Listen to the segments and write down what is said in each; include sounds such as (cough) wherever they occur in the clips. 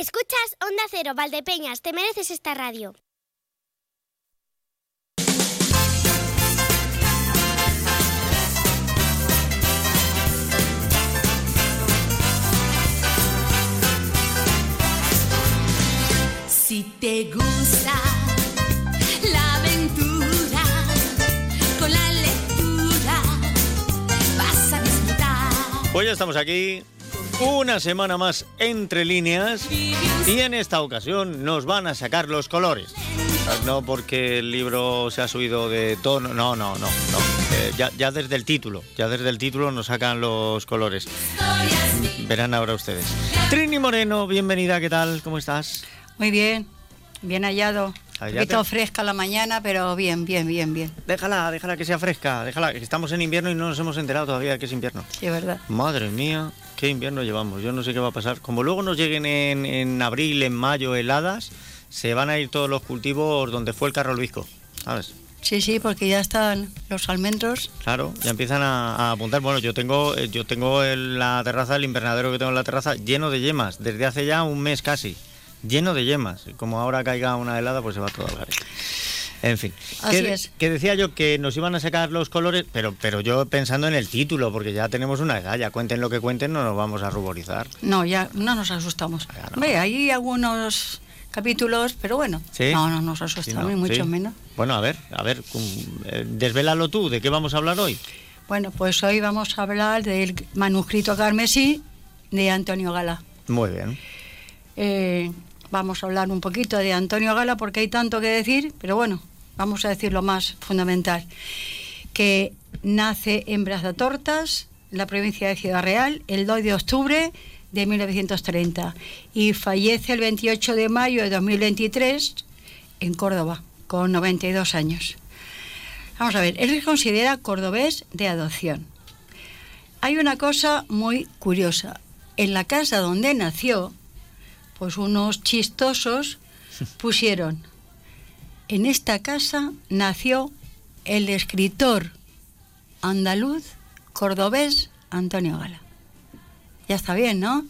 Escuchas Onda Cero, Valdepeñas, te mereces esta radio. Si te gusta la aventura con la lectura, vas a disfrutar. Pues ya estamos aquí, una semana más entre líneas y en esta ocasión nos van a sacar los colores. No porque el libro se ha subido de tono, no, no, no, no. Eh, ya, ya desde el título, ya desde el título nos sacan los colores. Verán ahora ustedes. Trini Moreno, bienvenida, ¿qué tal? ¿Cómo estás? Muy bien, bien hallado. Un poquito fresca la mañana, pero bien, bien, bien, bien. Déjala, déjala que sea fresca, déjala, que estamos en invierno y no nos hemos enterado todavía de que es invierno. Sí, es verdad. Madre mía, qué invierno llevamos. Yo no sé qué va a pasar. Como luego nos lleguen en, en abril, en mayo, heladas, se van a ir todos los cultivos donde fue el carro Luisco. ¿Sabes? Sí, sí, porque ya están los almendros. Claro, ya empiezan a, a apuntar. Bueno, yo tengo, eh, yo tengo en la terraza, el invernadero que tengo en la terraza, lleno de yemas, desde hace ya un mes casi. Lleno de yemas. Como ahora caiga una helada, pues se va todo al garete. En fin. Así que, es. que decía yo que nos iban a sacar los colores, pero, pero yo pensando en el título, porque ya tenemos una edad, ya cuenten lo que cuenten, no nos vamos a ruborizar. No, ya no nos asustamos. Hombre, hay algunos capítulos, pero bueno, ¿Sí? no, no nos Sí, asustamos, no, ni mucho sí. menos. Bueno, a ver, a ver, eh, desvélalo tú, ¿de qué vamos a hablar hoy? Bueno, pues hoy vamos a hablar del manuscrito carmesí de Antonio Gala. Muy bien. Eh, vamos a hablar un poquito de Antonio Gala porque hay tanto que decir, pero bueno, vamos a decir lo más fundamental. Que nace en Brazatortas, la provincia de Ciudad Real, el 2 de octubre de 1930 y fallece el 28 de mayo de 2023 en Córdoba, con 92 años. Vamos a ver, él se considera cordobés de adopción. Hay una cosa muy curiosa. En la casa donde nació, pues unos chistosos pusieron, en esta casa nació el escritor andaluz cordobés Antonio Gala. Ya está bien, ¿no?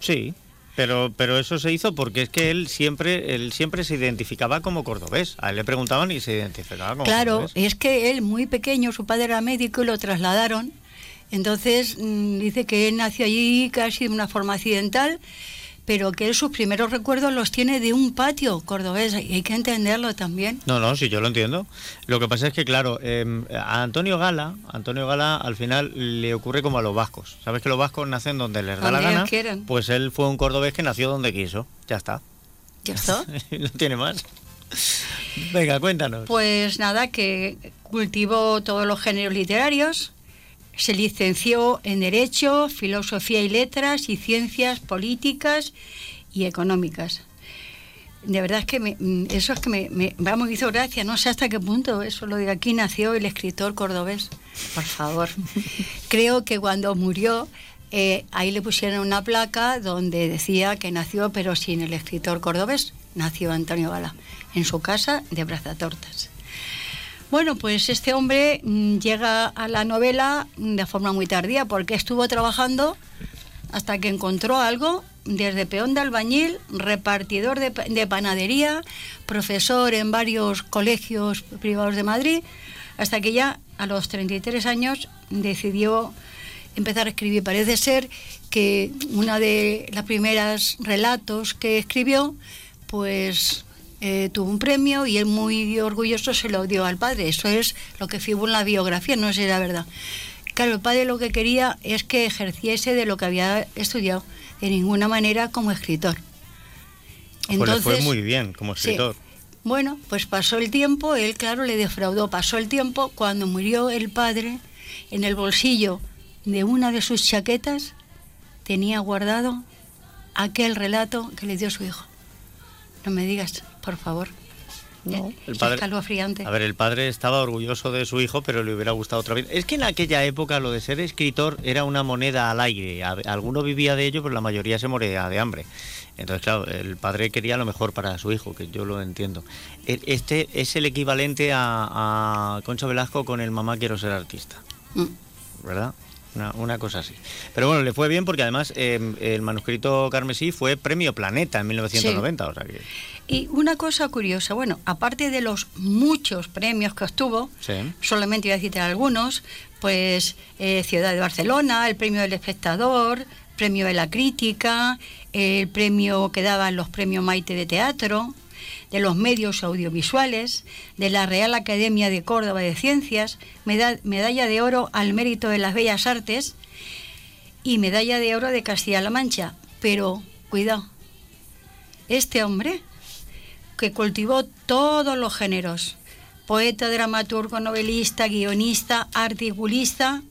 Sí, pero, pero eso se hizo porque es que él siempre, él siempre se identificaba como cordobés. A él le preguntaban y se identificaba como Claro, cordobés. es que él muy pequeño, su padre era médico y lo trasladaron. Entonces mm, dice que él nació allí casi de una forma accidental, pero que sus primeros recuerdos los tiene de un patio cordobés y hay que entenderlo también. No, no, sí, yo lo entiendo. Lo que pasa es que, claro, eh, a Antonio Gala, Antonio Gala al final le ocurre como a los vascos. ¿Sabes que los vascos nacen donde les da la gana? quieran. Pues él fue un cordobés que nació donde quiso. Ya está. ¿Ya está? (laughs) no tiene más. Venga, cuéntanos. Pues nada, que cultivó todos los géneros literarios, se licenció en Derecho, Filosofía y Letras y Ciencias Políticas y Económicas. De verdad es que me- mm, eso es que me, me- vamos, hizo gracia, no sé hasta qué punto eso lo de aquí nació el escritor cordobés, por favor. (laughs) Creo que cuando murió, eh, ahí le pusieron una placa donde decía que nació, pero sin el escritor cordobés, nació Antonio Gala, en su casa de Brazatortas. Bueno, pues este hombre mm, llega a la novela de forma muy tardía porque estuvo trabajando hasta que encontró algo desde peón de albañil, repartidor de, pa- de panadería, profesor en varios colegios privados de Madrid, hasta que ya a los 33 años decidió empezar a escribir. Parece ser que una de las primeras relatos que escribió, pues eh, tuvo un premio y él muy orgulloso se lo dio al padre. Eso es lo que figura en la biografía, no sé si era verdad. Claro, el padre lo que quería es que ejerciese de lo que había estudiado, de ninguna manera como escritor. pues le fue muy bien como Sí. escritor. Bueno, pues pasó el tiempo, él claro le defraudó, pasó el tiempo, cuando murió el padre, en el bolsillo de una de sus chaquetas tenía guardado aquel relato que le dio su hijo. No me digas, por favor. No, el padre- escalofriante. A ver, el padre estaba orgulloso de su hijo, pero le hubiera gustado otra vez. Es que en aquella época lo de ser escritor era una moneda al aire. Alguno vivía de ello, pero la mayoría se moría de hambre. Entonces, claro, el padre quería lo mejor para su hijo, que yo lo entiendo. E- Este es el equivalente a, a Concha Velasco con el Mamá quiero ser artista, Mm. ¿verdad? una, una cosa así. Pero bueno, le fue bien porque además eh, el manuscrito carmesí fue premio Planeta en 1990. O sea que, Y una cosa curiosa, bueno, aparte de los muchos premios que obtuvo, Sí. solamente voy a citar algunos, pues eh, Ciudad de Barcelona, el premio del espectador, premio de la crítica, el premio que daban los premios Maite de Teatro, de los medios audiovisuales, de la Real Academia de Córdoba de Ciencias, meda- medalla de oro al mérito de las bellas artes y medalla de oro de Castilla-La Mancha. Pero, cuidado, este hombre que cultivó todos los géneros, poeta, dramaturgo, novelista, guionista, articulista,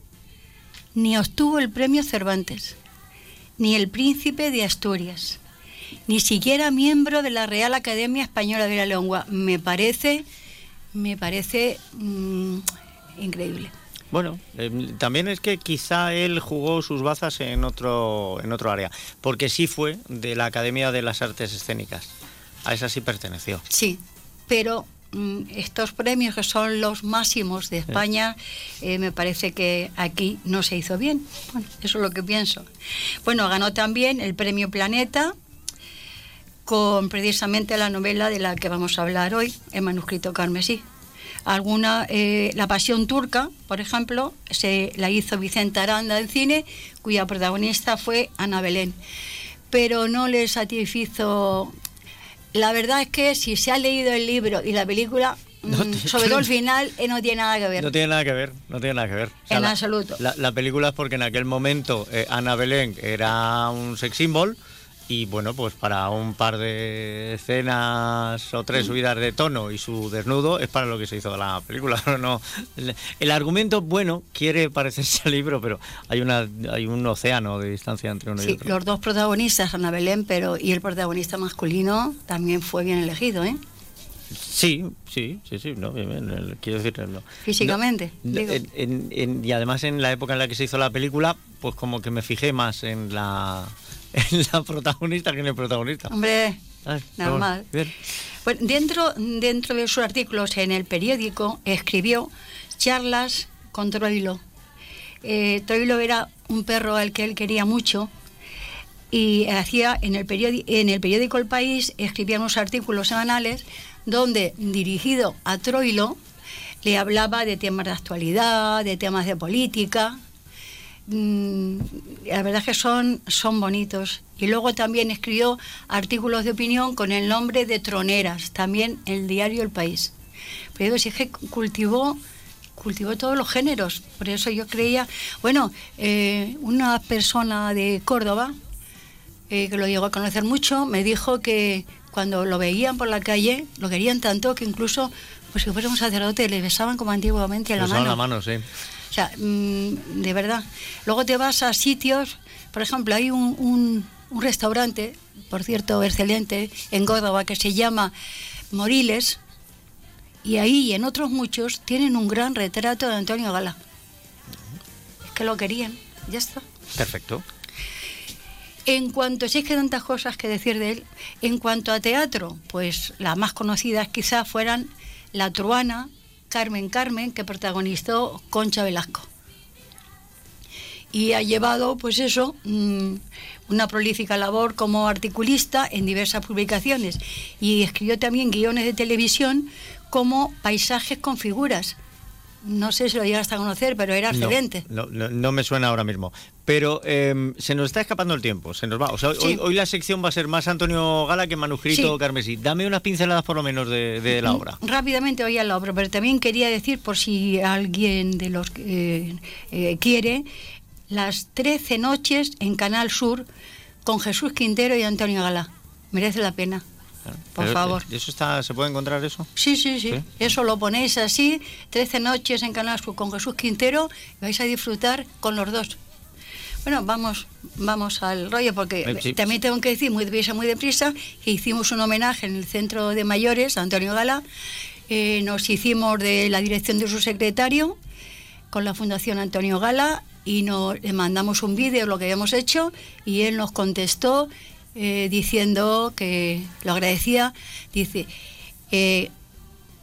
ni obtuvo el premio Cervantes, ni el príncipe de Asturias, ni siquiera miembro de la Real Academia Española de la Lengua. Me parece, me parece mm, increíble. Bueno, eh, también es que quizá él jugó sus bazas en otro, en otro área, porque sí fue de la Academia de las Artes Escénicas. A esa sí perteneció. Sí, pero mm, estos premios que son los máximos de España, eh, me parece que aquí no se hizo bien. Bueno, eso es lo que pienso. Bueno, ganó también el premio Planeta con precisamente la novela de la que vamos a hablar hoy, el manuscrito carmesí. Alguna, eh, La Pasión Turca, por ejemplo, se la hizo Vicente Aranda en cine, cuya protagonista fue Ana Belén. Pero no le satisfizo. La verdad es que si se ha leído el libro y la película, No mm, sobre todo el (laughs) final, eh, no tiene nada que ver. No tiene nada que ver, no tiene nada que ver. En la, absoluto. La, la película es porque en aquel momento eh, Ana Belén era un sex symbol y bueno, pues para un par de escenas o Mm. tres subidas de tono y su desnudo es para lo que se hizo la película. (laughs) No, el, el argumento, bueno, quiere parecerse al libro, pero hay, una, hay un océano de distancia entre uno y Sí, otro. los dos protagonistas, Ana Belén, pero y el protagonista masculino también fue bien elegido, ¿eh? Sí, sí, sí, sí, no, bien, quiero decir, no. Físicamente, No, digo. en- en- en- y además en la época en la que se hizo la película, pues como que me fijé más en la, (laughs) en la protagonista que en el protagonista. Hombre, normal. bueno, bien. Bueno, dentro, dentro de sus artículos en el periódico escribió charlas con Troilo. Eh, Troilo era un perro al que él quería mucho y hacía en el, periódico, en el periódico El País escribía unos artículos semanales donde dirigido a Troilo le hablaba de temas de actualidad, de temas de política. Mm, la verdad es que son, son bonitos. Y luego también escribió artículos de opinión con el nombre de Troneras, también el diario El País. Pero si es que cultivó, cultivó todos los géneros. Por eso yo creía, bueno, eh, una persona de Córdoba, eh, que lo llegó a conocer mucho, me dijo que cuando lo veían por la calle, lo querían tanto que incluso, pues si fuera un sacerdote, le besaban como antiguamente la Besaban mano. la mano, sí. O sea, mm, de verdad. Luego te vas a sitios, por ejemplo, hay un, un- un restaurante, por cierto, excelente, en Córdoba, que se llama Moriles, y ahí y en otros muchos tienen un gran retrato de Antonio Gala. Es que lo querían, ya está. Perfecto. En cuanto, si es que tantas cosas que decir de él, en cuanto a teatro, pues las más conocidas quizás fueran La Truana, Carmen Carmen, que protagonizó Concha Velasco. Y ha llevado, pues eso, mm, una prolífica labor como articulista en diversas publicaciones. Y escribió también guiones de televisión como Paisajes con figuras. No sé si lo llegaste a conocer, pero era excelente. No, no, no me suena ahora mismo. Pero eh, se nos está escapando el tiempo, se nos va. O sea, Sí. hoy, hoy la sección va a ser más Antonio Gala que manuscrito Sí. Carmesí. Dame unas pinceladas por lo menos de, de la obra. Rápidamente voy a la obra, pero también quería decir, por si alguien de los que eh, eh, quiere, las 13 noches en Canal Sur con Jesús Quintero y Antonio Gala. Merece la pena. Por Pero, favor. eh, ¿Eso está, se puede encontrar eso? Sí, sí, sí, ¿Sí? Eso lo ponéis así, 13 noches en Canal Sur con Jesús Quintero, y vais a disfrutar con los dos. Bueno, vamos, vamos al rollo, porque Eh, sí, también tengo que decir muy deprisa, muy deprisa, que hicimos un homenaje en el centro de mayores Antonio Gala. Eh, nos hicimos de la dirección de su secretario con la Fundación Antonio Gala y nos, le mandamos un vídeo, lo que habíamos hecho, y él nos contestó eh, diciendo que lo agradecía. Dice, eh,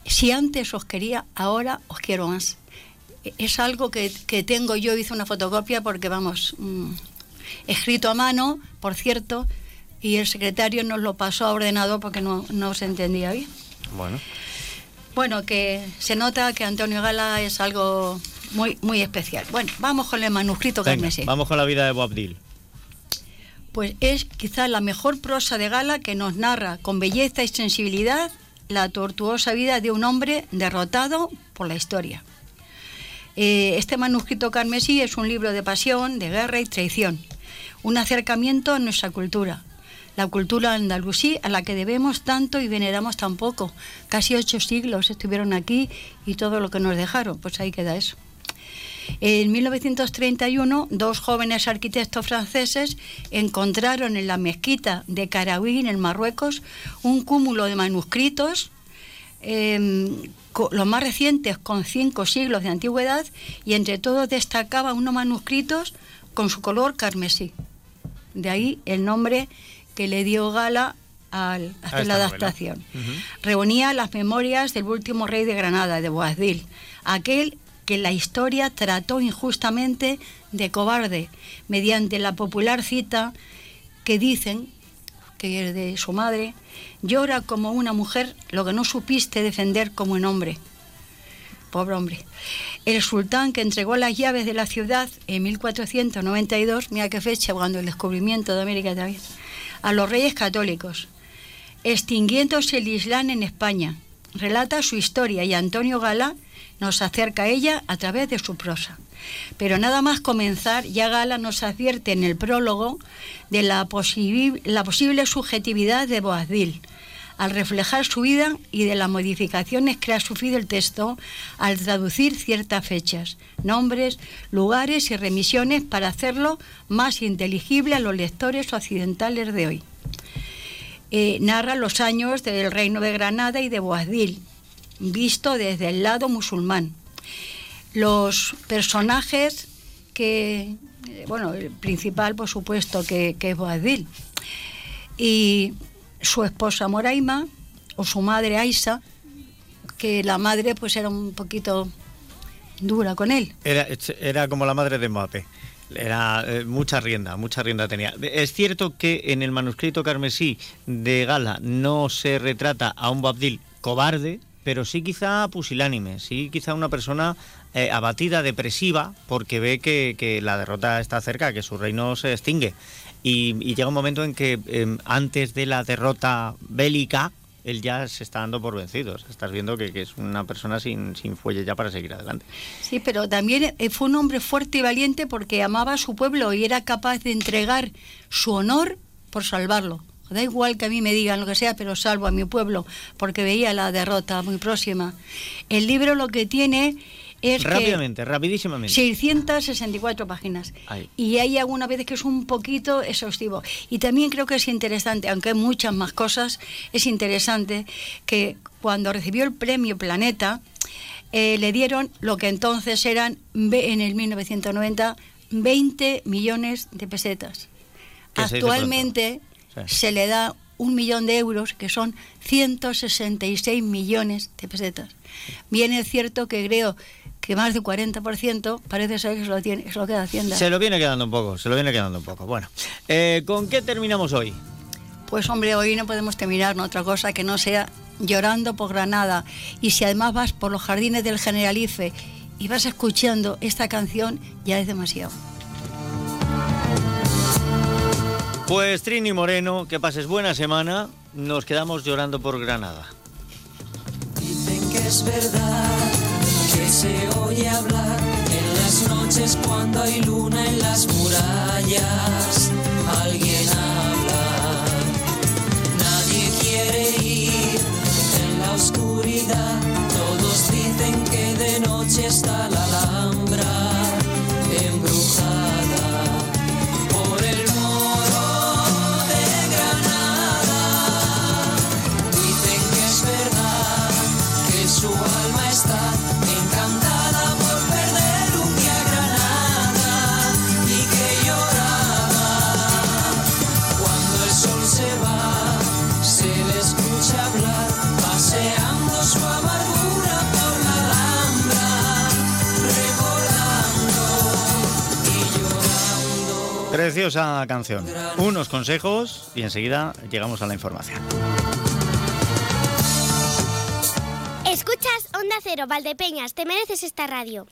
si antes os quería, ahora os quiero más. es algo que, que tengo yo, hice una fotocopia porque, vamos, mm, escrito a mano, por cierto, y el secretario nos lo pasó a ordenador porque no, no se entendía bien. Bueno. Bueno, que se nota que Antonio Gala es algo muy, muy especial. Bueno, vamos con el manuscrito carmesí. vamos con la vida de Boabdil. Pues es quizá la mejor prosa de Gala que nos narra con belleza y sensibilidad la tortuosa vida de un hombre derrotado por la historia. Eh, este manuscrito carmesí es un libro de pasión, de guerra y traición, un acercamiento a nuestra cultura, la cultura andalusí a la que debemos tanto y veneramos tan poco. Casi ocho siglos estuvieron aquí y todo lo que nos dejaron, pues ahí queda eso. En 1931, dos jóvenes arquitectos franceses encontraron en la mezquita de Karaouin, en Marruecos, un cúmulo de manuscritos, eh, co- los más recientes con cinco siglos de antigüedad, y entre todos destacaba unos manuscritos con su color carmesí. De ahí el nombre que le dio Gala al hacer la adaptación. Reunía las memorias del último rey de Granada, de Boabdil, aquel que la historia trató injustamente de cobarde, mediante la popular cita que dicen, que es de su madre, llora como una mujer lo que no supiste defender como un hombre. Pobre hombre. El sultán que entregó las llaves de la ciudad en 1492, mira qué fecha, cuando el descubrimiento de América también, a los reyes católicos, extinguiéndose el Islam en España. Relata su historia y Antonio Gala nos acerca a ella a través de su prosa. Pero nada más comenzar, ya Gala nos advierte en el prólogo de la, posible subjetividad de Boabdil, al reflejar su vida y de las modificaciones que ha sufrido el texto al traducir ciertas fechas, nombres, lugares y remisiones para hacerlo más inteligible a los lectores occidentales de hoy. Eh, narra los años del reino de Granada y de Boabdil, visto desde el lado musulmán. Los personajes que, bueno, el principal por supuesto que, que es Boabdil, y su esposa Moraima o su madre Aisa, que la madre pues era un poquito dura con él. Era, era como la madre de Mbappé. Era eh, mucha rienda, mucha rienda tenía. Es cierto que en el manuscrito carmesí de Gala no se retrata a un Boabdil cobarde, pero sí quizá pusilánime, sí quizá una persona eh, abatida, depresiva, porque ve que, que la derrota está cerca, que su reino se extingue. Y, llega un momento en que eh, antes de la derrota bélica, él ya se está dando por vencido. Estás viendo que, que es una persona sin, sin fuelle ya para seguir adelante. Sí, pero también eh, fue un hombre fuerte y valiente porque amaba a su pueblo y era capaz de entregar su honor por salvarlo. Da igual que a mí me digan lo que sea, pero salvo a mi pueblo porque veía la derrota muy próxima. El libro lo que tiene es que Rápidamente, rapidísimamente. 664 páginas. Ahí. Y hay algunas veces que es un poquito exhaustivo. Y también creo que es interesante, aunque hay muchas más cosas, es interesante que cuando recibió el premio Planeta, eh, le dieron lo que entonces eran, en el 1990, 20 millones de pesetas. Que Actualmente. Sí. se le da un millón de euros, que son 166 millones de pesetas. Bien es cierto que creo que más del 40% parece ser que se lo, tiene, se lo queda Hacienda. Se lo viene quedando un poco, se lo viene quedando un poco. Bueno, eh, ¿con qué terminamos hoy? Pues hombre, hoy no podemos terminar en otra cosa que no sea llorando por Granada. Y si además vas por los jardines del Generalife y vas escuchando esta canción, ya es demasiado. Pues Trini Moreno, que pases buena semana. Nos quedamos llorando por Granada. Dicen que es verdad que se oye hablar en las noches cuando hay luna en las murallas. Alguien Preciosa canción. Unos consejos y enseguida llegamos a la información. Escuchas Onda Cero, Valdepeñas, te mereces esta radio.